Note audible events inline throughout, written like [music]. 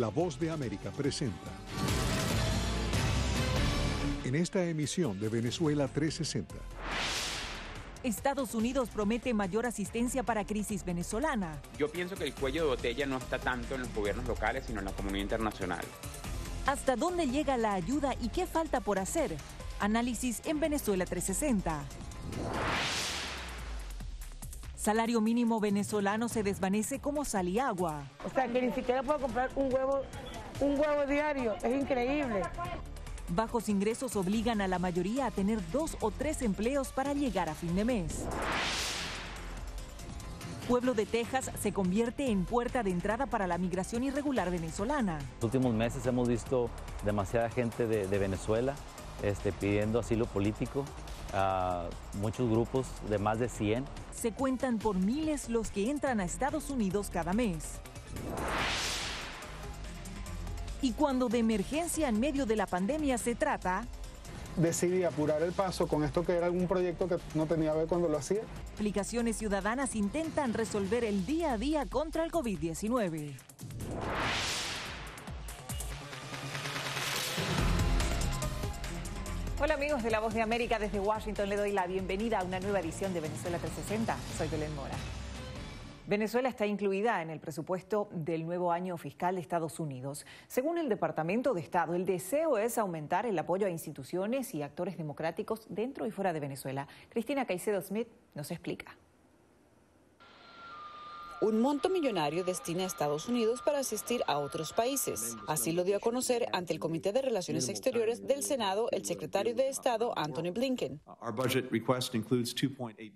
La Voz de América presenta. En esta emisión de Venezuela 360. Estados Unidos promete mayor asistencia para crisis venezolana. Yo pienso que el cuello de botella no está tanto en los gobiernos locales, sino en la comunidad internacional. ¿Hasta dónde llega la ayuda y qué falta por hacer? Análisis en Venezuela 360. Salario mínimo venezolano se desvanece como sal y agua. O sea, que ni siquiera puedo comprar un huevo, un huevo diario. Es increíble. Bajos ingresos obligan a la mayoría a tener dos o tres empleos para llegar a fin de mes. Pueblo de Texas se convierte en puerta de entrada para la migración irregular venezolana. En los últimos meses hemos visto demasiada gente de, de Venezuela este, pidiendo asilo político, a muchos grupos de más de 100. Se cuentan por miles los que entran a Estados Unidos cada mes. Y cuando de emergencia en medio de la pandemia se trata, decidí apurar el paso con esto que era un proyecto que no tenía que ver cuando lo hacía. Aplicaciones ciudadanas intentan resolver el día a día contra el COVID-19. Hola amigos de La Voz de América desde Washington, le doy la bienvenida a una nueva edición de Venezuela 360. Soy Belén Mora. Venezuela está incluida en el presupuesto del nuevo año fiscal de Estados Unidos. Según el Departamento de Estado, el deseo es aumentar el apoyo a instituciones y actores democráticos dentro y fuera de Venezuela. Cristina Caicedo Smith nos explica. Un monto millonario destina a Estados Unidos para asistir a otros países. Así lo dio a conocer ante el Comité de Relaciones Exteriores del Senado el secretario de Estado Anthony Blinken.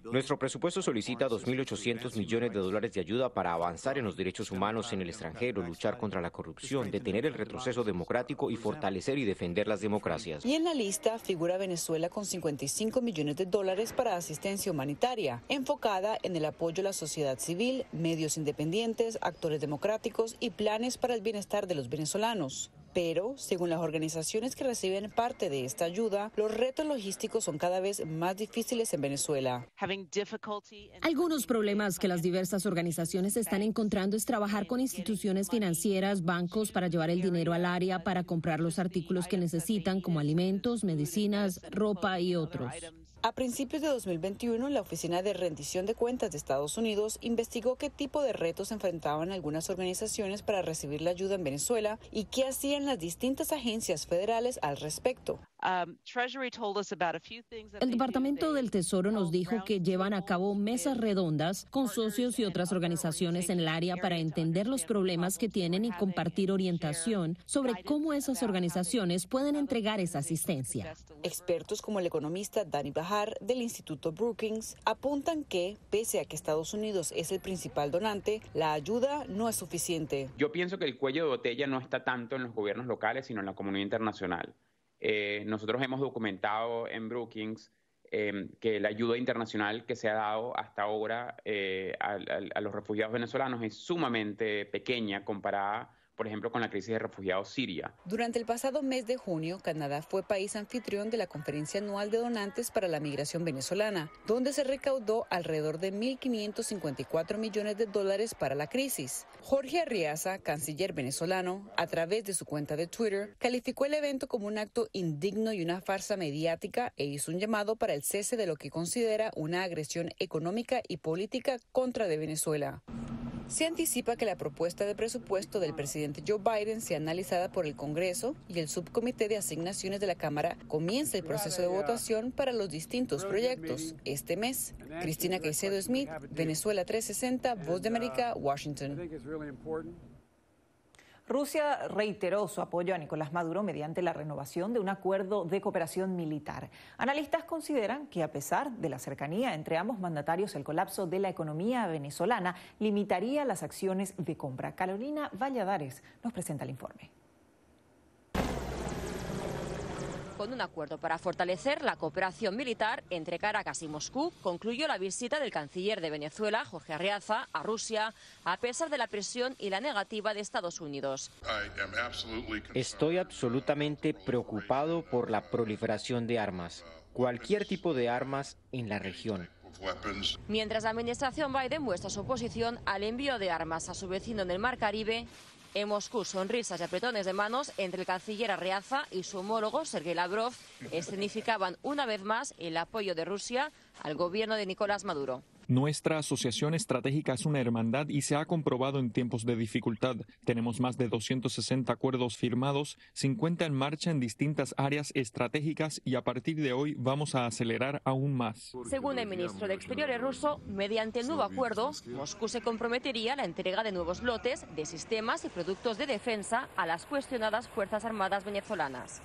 Nuestro presupuesto solicita 2.800 millones de dólares de ayuda para avanzar en los derechos humanos en el extranjero, luchar contra la corrupción, detener el retroceso democrático y fortalecer y defender las democracias. Y en la lista figura Venezuela con 55 millones de dólares para asistencia humanitaria, enfocada en el apoyo a la sociedad civil, medios independientes, actores democráticos y planes para el bienestar de los venezolanos. Pero, según las organizaciones que reciben parte de esta ayuda, los retos logísticos son cada vez más difíciles en Venezuela. Algunos problemas que las diversas organizaciones están encontrando es trabajar con instituciones financieras, bancos para llevar el dinero al área para comprar los artículos que necesitan como alimentos, medicinas, ropa y otros. A principios de 2021, la Oficina de Rendición de Cuentas de Estados Unidos investigó qué tipo de retos enfrentaban algunas organizaciones para recibir la ayuda en Venezuela y qué hacían las distintas agencias federales al respecto. El Departamento del Tesoro nos dijo que llevan a cabo mesas redondas con socios y otras organizaciones en el área para entender los problemas que tienen y compartir orientación sobre cómo esas organizaciones pueden entregar esa asistencia. Expertos como el economista Danny Bahar del Instituto Brookings apuntan que, pese a que Estados Unidos es el principal donante, la ayuda no es suficiente. Yo pienso que el cuello de botella no está tanto en los gobiernos locales, sino en la comunidad internacional. Eh, nosotros hemos documentado en Brookings eh, que la ayuda internacional que se ha dado hasta ahora eh, a, a, los refugiados venezolanos es sumamente pequeña comparada por ejemplo, con la crisis de refugiados siria. Durante el pasado mes de junio, Canadá fue país anfitrión de la Conferencia Anual de Donantes para la Migración Venezolana, donde se recaudó alrededor de 1.554 millones de dólares para la crisis. Jorge Arriaza, canciller venezolano, a través de su cuenta de Twitter, calificó el evento como un acto indigno y una farsa mediática e hizo un llamado para el cese de lo que considera una agresión económica y política contra Venezuela. Se anticipa que la propuesta de presupuesto del presidente Joe Biden sea analizada por el Congreso y el subcomité de asignaciones de la Cámara comience el proceso de votación para los distintos proyectos este mes. Cristina Caicedo Smith, Venezuela 360, Voz de América, Washington. Rusia reiteró su apoyo a Nicolás Maduro mediante la renovación de un acuerdo de cooperación militar. Analistas consideran que a pesar de la cercanía entre ambos mandatarios, el colapso de la economía venezolana limitaría las acciones de compra. Carolina Valladares nos presenta el informe. Con un acuerdo para fortalecer la cooperación militar entre Caracas y Moscú, concluyó la visita del canciller de Venezuela, Jorge Arriaza, a Rusia, a pesar de la presión y la negativa de Estados Unidos. Estoy absolutamente preocupado por la proliferación de armas, cualquier tipo de armas en la región. Mientras la administración Biden muestra su oposición al envío de armas a su vecino en el Mar Caribe, En Moscú, sonrisas y apretones de manos entre el canciller Arriaza y su homólogo Sergei Lavrov escenificaban una vez más el apoyo de Rusia al gobierno de Nicolás Maduro. Nuestra asociación estratégica es una hermandad y se ha comprobado en tiempos de dificultad. Tenemos más de 260 acuerdos firmados, 50 en marcha en distintas áreas estratégicas y a partir de hoy vamos a acelerar aún más. Según el ministro de Exteriores ruso, mediante el nuevo acuerdo, Moscú se comprometería a la entrega de nuevos lotes de sistemas y productos de defensa a las cuestionadas Fuerzas Armadas venezolanas.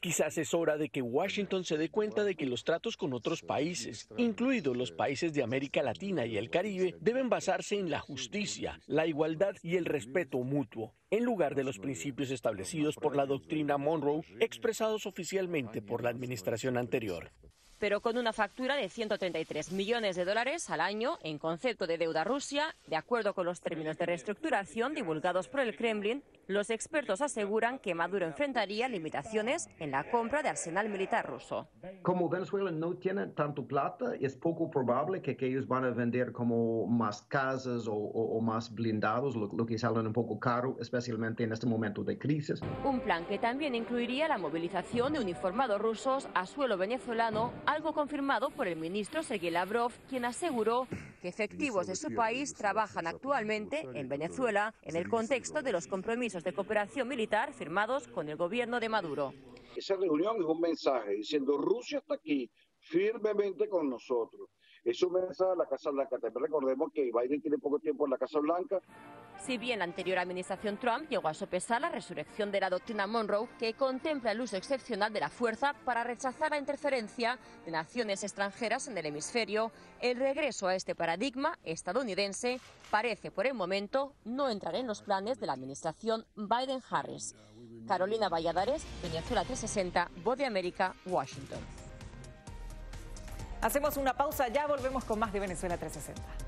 Quizás es hora de que Washington se dé cuenta de que los tratos con otros países, incluidos los países de América Latina y el Caribe deben basarse en la justicia, la igualdad y el respeto mutuo, en lugar de los principios establecidos por la doctrina Monroe expresados oficialmente por la administración anterior pero con una factura de 133 millones de dólares al año en concepto de deuda Rusia, de acuerdo con los términos de reestructuración divulgados por el Kremlin, los expertos aseguran que Maduro enfrentaría limitaciones en la compra de arsenal militar ruso. Como Venezuela no tiene tanto plata, es poco probable que, ellos van a vender como más casas o, más blindados, lo, lo, que salen un poco caro, especialmente en este momento de crisis. Un plan que también incluiría la movilización de uniformados rusos a suelo venezolano algo confirmado por el ministro Sergei Lavrov, quien aseguró que efectivos de su país trabajan actualmente en Venezuela en el contexto de los compromisos de cooperación militar firmados con el gobierno de Maduro. Esa reunión es un mensaje diciendo Rusia está aquí firmemente con nosotros. Es un mensaje a la Casa Blanca. Recordemos que Biden tiene poco tiempo en la Casa Blanca si bien la anterior administración Trump llegó a sopesar la resurrección de la doctrina Monroe, que contempla el uso excepcional de la fuerza para rechazar la interferencia de naciones extranjeras en el hemisferio, el regreso a este paradigma estadounidense parece por el momento no entrar en los planes de la administración Biden-Harris. Carolina Valladares, Venezuela 360, Voz de América, Washington. Hacemos una pausa, ya volvemos con más de Venezuela 360.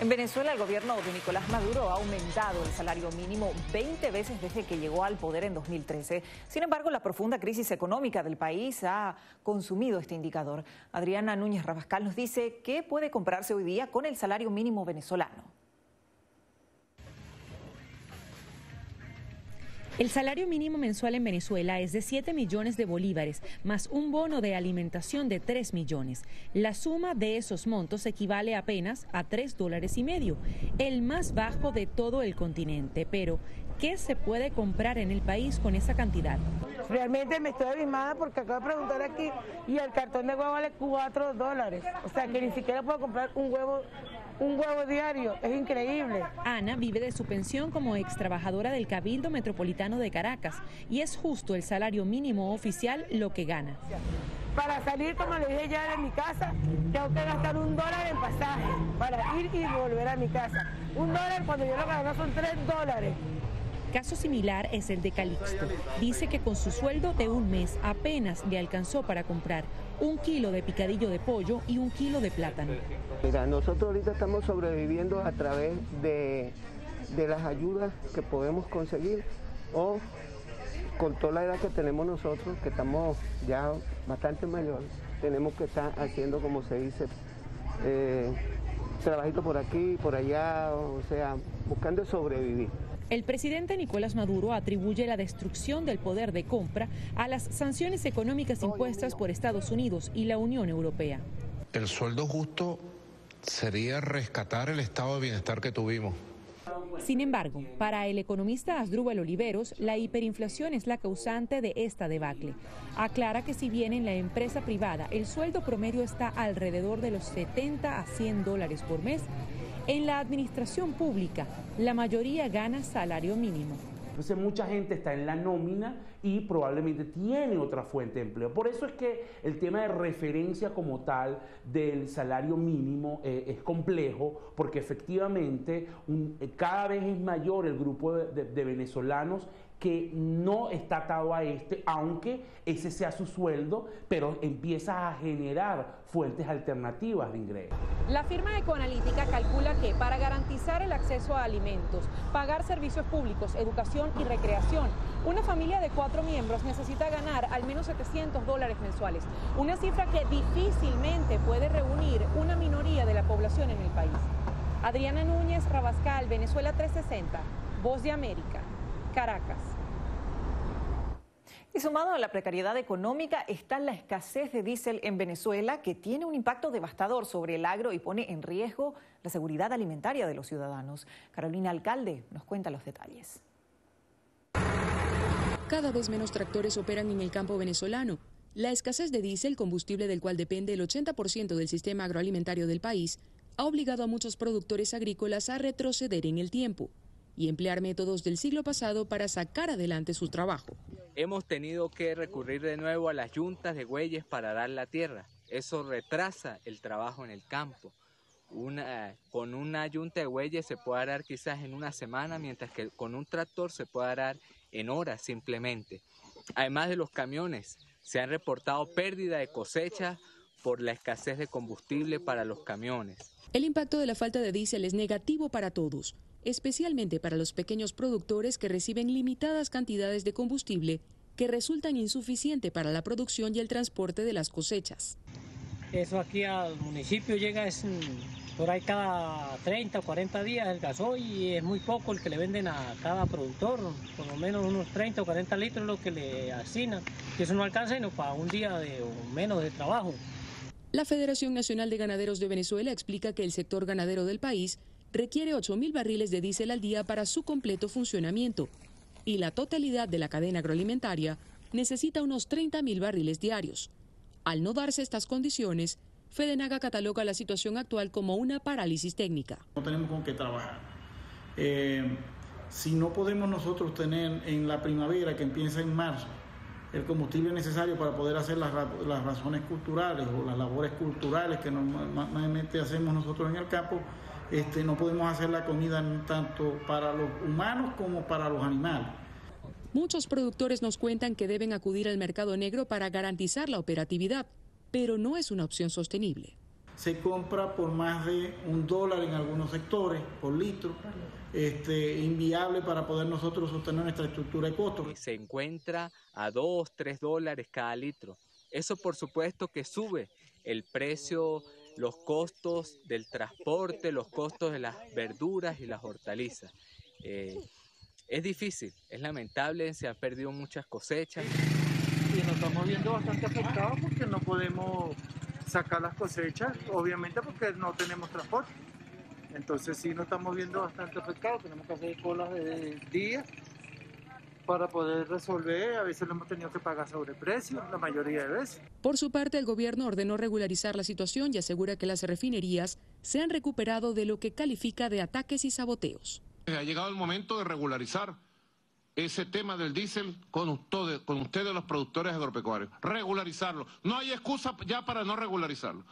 En Venezuela, el gobierno de Nicolás Maduro ha aumentado el salario mínimo 20 veces desde que llegó al poder en 2013. Sin embargo, la profunda crisis económica del país ha consumido este indicador. Adriana Núñez Rabascal nos dice qué puede comprarse hoy día con el salario mínimo venezolano. El salario mínimo mensual en Venezuela es de 7 millones de bolívares, más un bono de alimentación de 3 millones. La suma de esos montos equivale apenas a 3 dólares y medio, el más bajo de todo el continente. Pero, ¿qué se puede comprar en el país con esa cantidad? Realmente me estoy abismada porque acabo de preguntar aquí y el cartón de huevo vale 4 dólares. O sea que ni siquiera puedo comprar un huevo un huevo diario, es increíble. Ana vive de su pensión como ex trabajadora del Cabildo Metropolitano de Caracas y es justo el salario mínimo oficial lo que gana. Para salir, como le dije ya de mi casa, tengo que gastar un dólar en pasaje para ir y volver a mi casa. Un dólar cuando yo lo gano son tres dólares. Caso similar es el de Calixto. Dice que con su sueldo de un mes apenas le alcanzó para comprar un kilo de picadillo de pollo y un kilo de plátano. Mira, nosotros ahorita estamos sobreviviendo a través de, las ayudas que podemos conseguir o con toda la edad que tenemos nosotros, que estamos ya bastante mayores, tenemos que estar haciendo, como se dice, eh, trabajito por aquí, por allá, o sea, buscando sobrevivir. El presidente Nicolás Maduro atribuye la destrucción del poder de compra a las sanciones económicas impuestas por Estados Unidos y la Unión Europea. El sueldo justo sería rescatar el estado de bienestar que tuvimos. Sin embargo, para el economista Asdrúbal Oliveros, la hiperinflación es la causante de esta debacle. Aclara que si bien en la empresa privada el sueldo promedio está alrededor de los 70 a 100 dólares por mes, en la administración pública, la mayoría gana salario mínimo. Entonces mucha gente está en la nómina y probablemente tiene otra fuente de empleo. Por eso es que el tema de referencia como tal del salario mínimo eh, es complejo, porque efectivamente eh, cada vez es mayor el grupo de venezolanos que no está atado a este, aunque ese sea su sueldo, pero empieza a generar fuentes alternativas de ingresos. La firma Ecoanalítica calcula que para garantizar el acceso a alimentos, pagar servicios públicos, educación y recreación, una familia de cuatro miembros necesita ganar al menos 700 dólares mensuales, una cifra que difícilmente puede reunir una minoría de la población en el país. Adriana Núñez, Rabascal, Venezuela 360, Voz de América. Caracas. Y sumado a la precariedad económica está la escasez de diésel en Venezuela, que tiene un impacto devastador sobre el agro y pone en riesgo la seguridad alimentaria de los ciudadanos. Carolina Alcalde nos cuenta los detalles. Cada vez menos tractores operan en el campo venezolano. La escasez de diésel, combustible del cual depende el 80% del sistema agroalimentario del país, ha obligado a muchos productores agrícolas a retroceder en el tiempo y emplear métodos del siglo pasado para sacar adelante su trabajo. Hemos tenido que recurrir de nuevo a las yuntas de bueyes para dar la tierra. Eso retrasa el trabajo en el campo. con una yunta de bueyes se puede arar quizás en una semana, mientras que con un tractor se puede arar en horas simplemente. Además de los camiones, se han reportado pérdida de cosecha por la escasez de combustible para los camiones. El impacto de la falta de diésel es negativo para todos especialmente para los pequeños productores que reciben limitadas cantidades de combustible que resultan insuficiente para la producción y el transporte de las cosechas. Eso aquí al municipio llega es, mm, por ahí cada 30 o 40 días el gasoil y es muy poco el que le venden a cada productor, por lo menos unos 30 o 40 litros lo que le asignan, que eso no alcanza sino para un día de, o menos de trabajo. La Federación Nacional de Ganaderos de Venezuela explica que el sector ganadero del país requiere 8.000 barriles de diésel al día para su completo funcionamiento y la totalidad de la cadena agroalimentaria necesita unos 30.000 barriles diarios. Al no darse estas condiciones, Fedenaga cataloga la situación actual como una parálisis técnica. No tenemos con qué trabajar. Eh, si no podemos nosotros tener en la primavera, que empieza en marzo, el combustible necesario para poder hacer las, las razones culturales o las labores culturales que normalmente hacemos nosotros en el campo, este, no podemos hacer la comida tanto para los humanos como para los animales. Muchos productores nos cuentan que deben acudir al mercado negro para garantizar la operatividad, pero no es una opción sostenible. Se compra por más de un dólar en algunos sectores, por litro, este, inviable para poder nosotros sostener nuestra estructura de costos. Se encuentra a dos, tres dólares cada litro. Eso por supuesto que sube el precio los costos del transporte, los costos de las verduras y las hortalizas. Eh, Es difícil, es lamentable, se han perdido muchas cosechas. Y nos estamos viendo bastante afectados porque no podemos sacar las cosechas, obviamente porque no tenemos transporte. Entonces sí nos estamos viendo bastante afectados, tenemos que hacer colas de días para poder resolver. A veces lo hemos tenido que pagar sobreprecio, la mayoría de veces. Por su parte, el gobierno ordenó regularizar la situación y asegura que las refinerías se han recuperado de lo que califica de ataques y saboteos. Ha llegado el momento de regularizar ese tema del diésel con ustedes, con ustedes los productores agropecuarios. Regularizarlo. No hay excusa ya para no regularizarlo.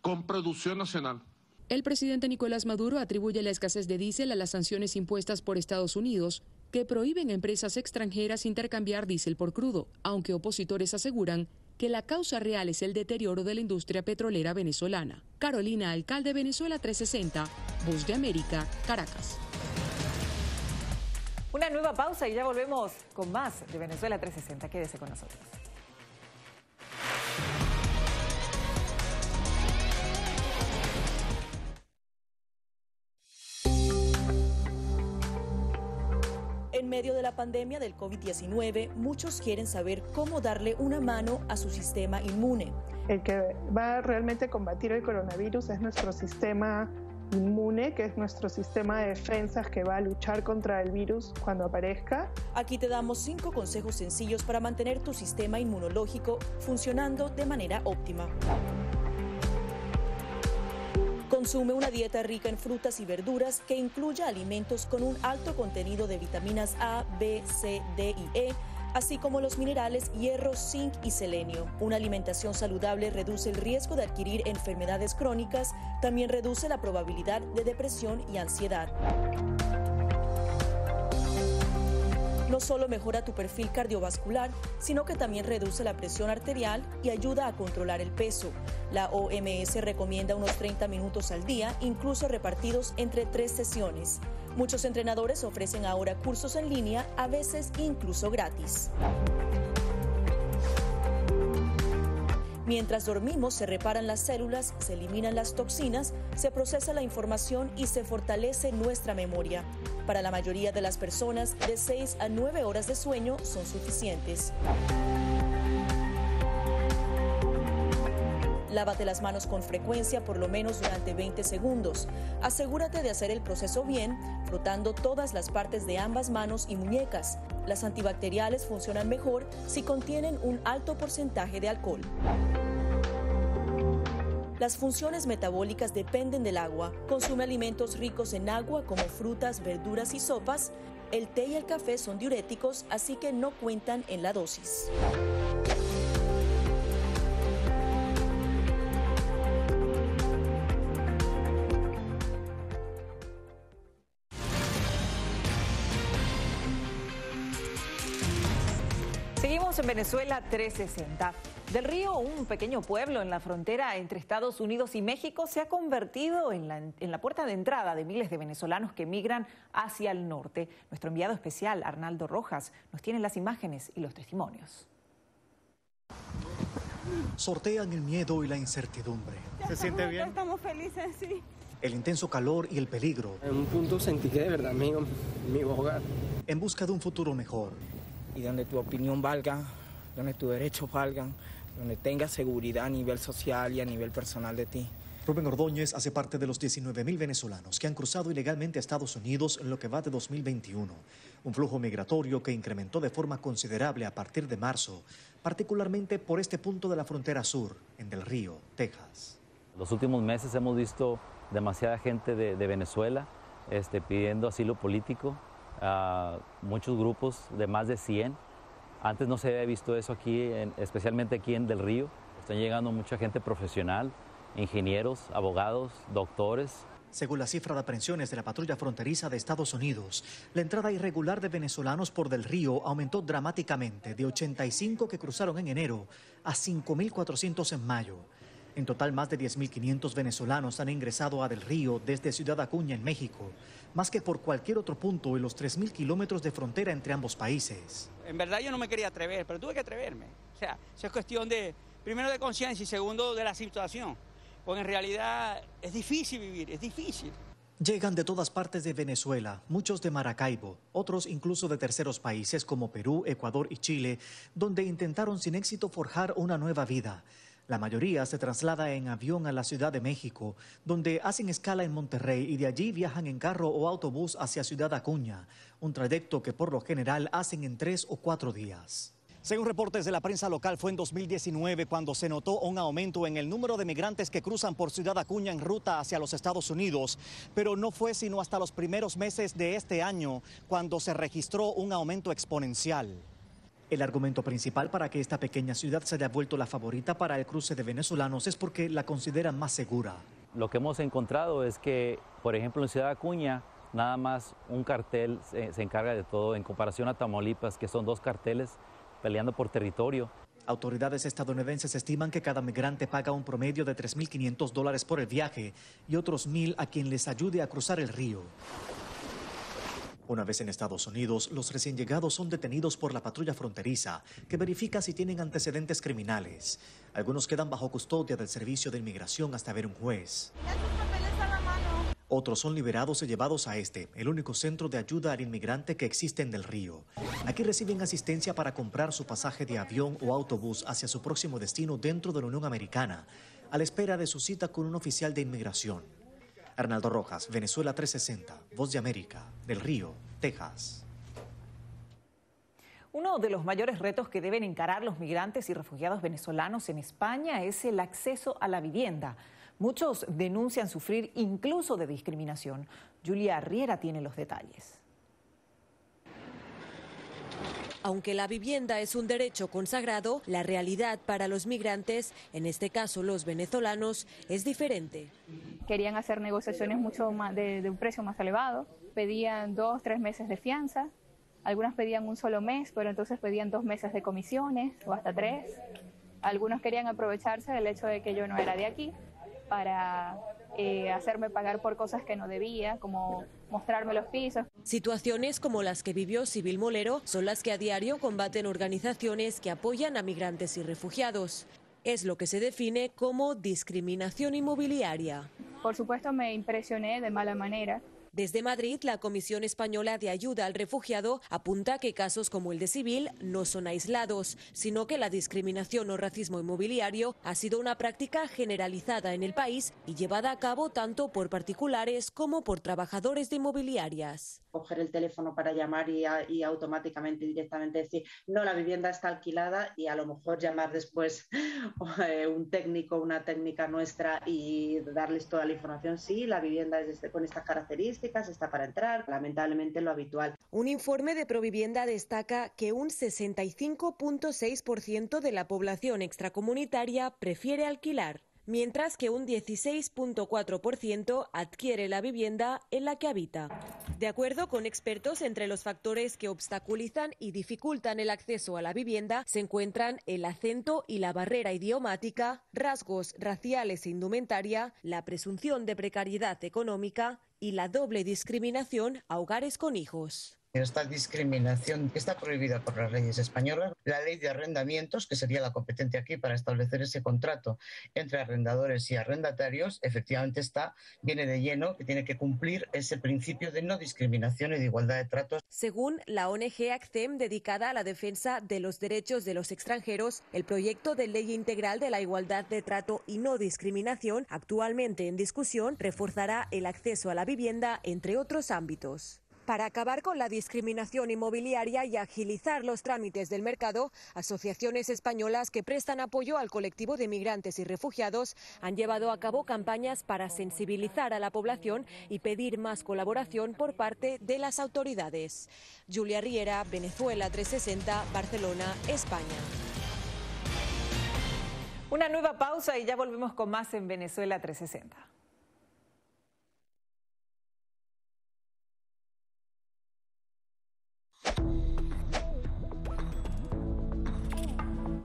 Con producción nacional. El presidente Nicolás Maduro atribuye la escasez de diésel a las sanciones impuestas por Estados Unidos, que prohíben a empresas extranjeras intercambiar diésel por crudo, aunque opositores aseguran que la causa real es el deterioro de la industria petrolera venezolana. Carolina Alcalde, Venezuela 360, Voz de América, Caracas. Una nueva pausa y ya volvemos con más de Venezuela 360. Quédese con nosotros. En medio de la pandemia del COVID-19, muchos quieren saber cómo darle una mano a su sistema inmune. El que va a realmente combatir el coronavirus es nuestro sistema inmune, que es nuestro sistema de defensas que va a luchar contra el virus cuando aparezca. Aquí te damos cinco consejos sencillos para mantener tu sistema inmunológico funcionando de manera óptima. Consume una dieta rica en frutas y verduras que incluya alimentos con un alto contenido de vitaminas A, B, C, D y E, así como los minerales hierro, zinc y selenio. Una alimentación saludable reduce el riesgo de adquirir enfermedades crónicas, también reduce la probabilidad de depresión y ansiedad. No solo mejora tu perfil cardiovascular, sino que también reduce la presión arterial y ayuda a controlar el peso. La OMS recomienda unos 30 minutos al día, incluso repartidos entre tres sesiones. Muchos entrenadores ofrecen ahora cursos en línea, a veces incluso gratis. Mientras dormimos se reparan las células, se eliminan las toxinas, se procesa la información y se fortalece nuestra memoria. Para la mayoría de las personas, de 6 a 9 horas de sueño son suficientes. Lávate las manos con frecuencia por lo menos durante 20 segundos. Asegúrate de hacer el proceso bien, frotando todas las partes de ambas manos y muñecas. Las antibacteriales funcionan mejor si contienen un alto porcentaje de alcohol. Las funciones metabólicas dependen del agua. Consume alimentos ricos en agua como frutas, verduras y sopas. El té y el café son diuréticos, así que no cuentan en la dosis. En Venezuela 360. Del Río, un pequeño pueblo en la frontera entre Estados Unidos y México, se ha convertido en la, en la, puerta de entrada de miles de venezolanos que migran hacia el norte. Nuestro enviado especial, Arnaldo Rojas, nos tiene las imágenes y los testimonios. Sortean el miedo y la incertidumbre. ¿Se siente bien? Estamos felices, sí. El intenso calor y el peligro. En un punto sentí que de verdad mi, mi hogar. En busca de un futuro mejor y donde tu opinión valga, donde tus derechos valgan, donde tengas seguridad a nivel social y a nivel personal de ti. Rubén Ordóñez hace parte de los 19.000 venezolanos que han cruzado ilegalmente a Estados Unidos en lo que va de 2021, un flujo migratorio que incrementó de forma considerable a partir de marzo, particularmente por este punto de la frontera sur, en Del Río, Texas. Los últimos meses hemos visto demasiada gente de, de Venezuela este, pidiendo asilo político, Uh, muchos grupos de más de 100. Antes no se había visto eso aquí, en, especialmente aquí en Del Río. Están llegando mucha gente profesional, ingenieros, abogados, doctores. Según la cifra de aprehensiones de la patrulla fronteriza de Estados Unidos, la entrada irregular de venezolanos por Del Río aumentó dramáticamente de 85 que cruzaron en enero a 5.400 en mayo. En total, más de 10.500 venezolanos han ingresado a Del Río desde Ciudad Acuña, en México, más que por cualquier otro punto en los 3.000 kilómetros de frontera entre ambos países. En verdad yo no me quería atrever, pero tuve que atreverme. O sea, eso es cuestión de, primero de conciencia y segundo de la situación. Porque en realidad es difícil vivir, es difícil. Llegan de todas partes de Venezuela, muchos de Maracaibo, otros incluso de terceros países como Perú, Ecuador y Chile, donde intentaron sin éxito forjar una nueva vida. La mayoría se traslada en avión a la Ciudad de México, donde hacen escala en Monterrey y de allí viajan en carro o autobús hacia Ciudad Acuña, un trayecto que por lo general hacen en tres o cuatro días. Según reportes de la prensa local, fue en 2019 cuando se notó un aumento en el número de migrantes que cruzan por Ciudad Acuña en ruta hacia los Estados Unidos, pero no fue sino hasta los primeros meses de este año cuando se registró un aumento exponencial. El argumento principal para que esta pequeña ciudad se haya vuelto la favorita para el cruce de venezolanos es porque la consideran más segura. Lo que hemos encontrado es que, por ejemplo, en Ciudad Acuña, nada más un cartel se, se encarga de todo en comparación a Tamaulipas, que son dos carteles peleando por territorio. Autoridades estadounidenses estiman que cada migrante paga un promedio de 3.500 dólares por el viaje y otros 1.000 a quien les ayude a cruzar el río. Una vez en Estados Unidos, los recién llegados son detenidos por la patrulla fronteriza, que verifica si tienen antecedentes criminales. Algunos quedan bajo custodia del Servicio de Inmigración hasta ver un juez. Otros son liberados y llevados a este, el único centro de ayuda al inmigrante que existe en Del Río. Aquí reciben asistencia para comprar su pasaje de avión o autobús hacia su próximo destino dentro de la Unión Americana, a la espera de su cita con un oficial de inmigración. Arnaldo Rojas, Venezuela 360, Voz de América, Del Río, Texas. Uno de los mayores retos que deben encarar los migrantes y refugiados venezolanos en España es el acceso a la vivienda. Muchos denuncian sufrir incluso de discriminación. Julia Riera tiene los detalles. Aunque la vivienda es un derecho consagrado, la realidad para los migrantes, en este caso los venezolanos, es diferente. Querían hacer negociaciones mucho más de, de un precio más elevado, pedían dos, tres meses de fianza, algunas pedían un solo mes, pero entonces pedían dos meses de comisiones o hasta tres. Algunos querían aprovecharse del hecho de que yo no era de aquí para eh, hacerme pagar por cosas que no debía, como mostrarme los pisos. Situaciones como las que vivió Sibyl Molero son las que a diario combaten organizaciones que apoyan a migrantes y refugiados. Es lo que se define como discriminación inmobiliaria. Por supuesto me impresioné de mala manera desde Madrid, la Comisión Española de Ayuda al Refugiado apunta que casos como el de Civil no son aislados, sino que la discriminación o racismo inmobiliario ha sido una práctica generalizada en el país y llevada a cabo tanto por particulares como por trabajadores de inmobiliarias. Coger el teléfono para llamar y, y automáticamente directamente decir, no, la vivienda está alquilada y a lo mejor llamar después [laughs] eh, un técnico, una técnica nuestra y darles toda la información, sí, la vivienda es este, con estas características está para entrar, lamentablemente lo habitual. Un informe de Provivienda destaca que un 65.6% de la población extracomunitaria prefiere alquilar mientras que un 16.4% adquiere la vivienda en la que habita. De acuerdo con expertos, entre los factores que obstaculizan y dificultan el acceso a la vivienda se encuentran el acento y la barrera idiomática, rasgos raciales e indumentaria, la presunción de precariedad económica y la doble discriminación a hogares con hijos. Esta discriminación está prohibida por las leyes españolas. La ley de arrendamientos, que sería la competente aquí para establecer ese contrato entre arrendadores y arrendatarios, efectivamente está, viene de lleno, que tiene que cumplir ese principio de no discriminación y de igualdad de tratos. Según la ONG ACCEM, dedicada a la defensa de los derechos de los extranjeros, el proyecto de ley integral de la igualdad de trato y no discriminación, actualmente en discusión, reforzará el acceso a la vivienda, entre otros ámbitos. Para acabar con la discriminación inmobiliaria y agilizar los trámites del mercado, asociaciones españolas que prestan apoyo al colectivo de migrantes y refugiados han llevado a cabo campañas para sensibilizar a la población y pedir más colaboración por parte de las autoridades. Julia Riera, Venezuela 360, Barcelona, España. Una nueva pausa y ya volvemos con más en Venezuela 360.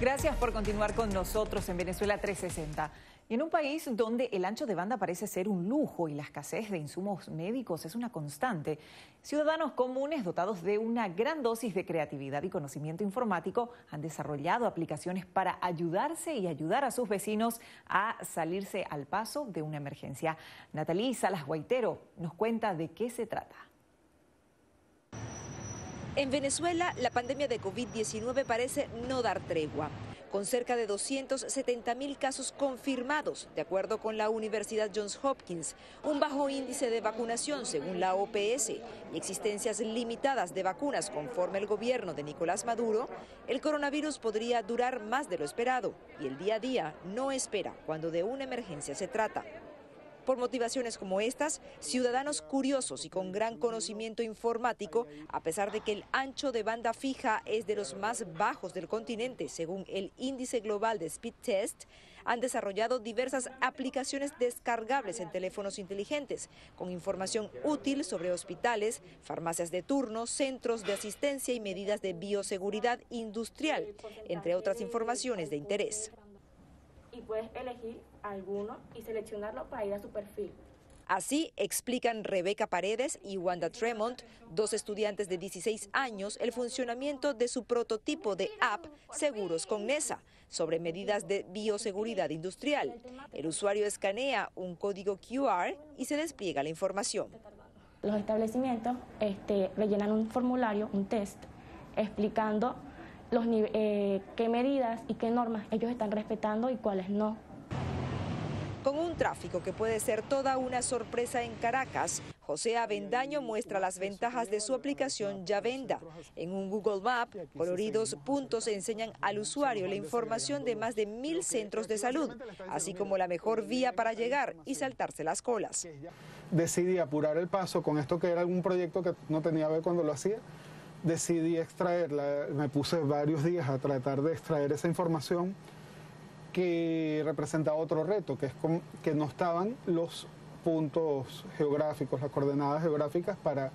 Gracias por continuar con nosotros en Venezuela 360. Y en un país donde el ancho de banda parece ser un lujo y la escasez de insumos médicos es una constante, ciudadanos comunes dotados de una gran dosis de creatividad y conocimiento informático han desarrollado aplicaciones para ayudarse y ayudar a sus vecinos a salirse al paso de una emergencia. Natalí Salas Guaitero nos cuenta de qué se trata. En Venezuela, la pandemia de COVID-19 parece no dar tregua con cerca de 270 mil casos confirmados, de acuerdo con la Universidad Johns Hopkins, un bajo índice de vacunación según la OPS y existencias limitadas de vacunas conforme el gobierno de Nicolás Maduro, el coronavirus podría durar más de lo esperado y el día a día no espera cuando de una emergencia se trata. Por motivaciones como estas, ciudadanos curiosos y con gran conocimiento informático, a pesar de que el ancho de banda fija es de los más bajos del continente, según el índice global de Speed Test, han desarrollado diversas aplicaciones descargables en teléfonos inteligentes, con información útil sobre hospitales, farmacias de turno, centros de asistencia y medidas de bioseguridad industrial, entre otras informaciones de interés. Y puedes elegir alguno y seleccionarlo para ir a su perfil. Así explican Rebeca Paredes y Wanda Tremont, dos estudiantes de 16 años, el funcionamiento de su prototipo de app Seguros con NESA sobre medidas de bioseguridad industrial. El usuario escanea un código QR y se despliega la información. Los establecimientos este, rellenan un formulario, un test, explicando los, eh, qué medidas y qué normas ellos están respetando y cuáles no. Con un tráfico que puede ser toda una sorpresa en Caracas, José Avendaño muestra las ventajas de su aplicación Ya Venda. En un Google Map, coloridos puntos enseñan al usuario la información de más de mil centros de salud, así como la mejor vía para llegar y saltarse las colas. Decidí apurar el paso con esto que era algún proyecto que no tenía que ver cuando lo hacía. Decidí extraerla, me puse varios días a tratar de extraer esa información que representaba otro reto, que es que no estaban los puntos geográficos, las coordenadas geográficas para,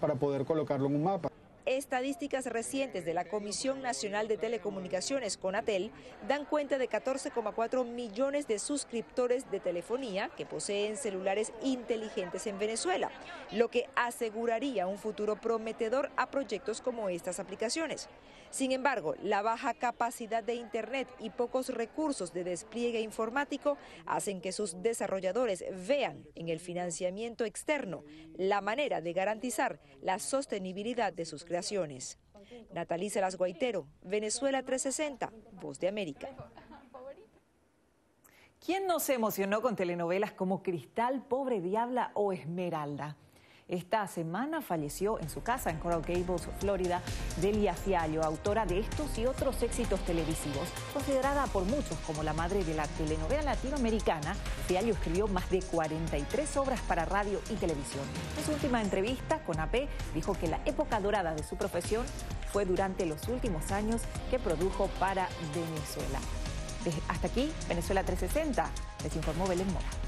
para poder colocarlo en un mapa. Estadísticas recientes de la Comisión Nacional de Telecomunicaciones, CONATEL, dan cuenta de 14,4 millones de suscriptores de telefonía que poseen celulares inteligentes en Venezuela, lo que aseguraría un futuro prometedor a proyectos como estas aplicaciones. Sin embargo, la baja capacidad de Internet y pocos recursos de despliegue informático hacen que sus desarrolladores vean en el financiamiento externo la manera de garantizar la sostenibilidad de sus creaciones. Natalice Las Guaitero, Venezuela 360, Voz de América. ¿Quién no se emocionó con telenovelas como Cristal, Pobre Diabla o Esmeralda? Esta semana falleció en su casa en Coral Gables, Florida, Delia Fiallo, autora de estos y otros éxitos televisivos. Considerada por muchos como la madre de la telenovela latinoamericana, Fiallo escribió más de 43 obras para radio y televisión. En su última entrevista con AP dijo que la época dorada de su profesión fue durante los últimos años que produjo para Venezuela. hasta aquí, Venezuela 360, les informó Belén Mora.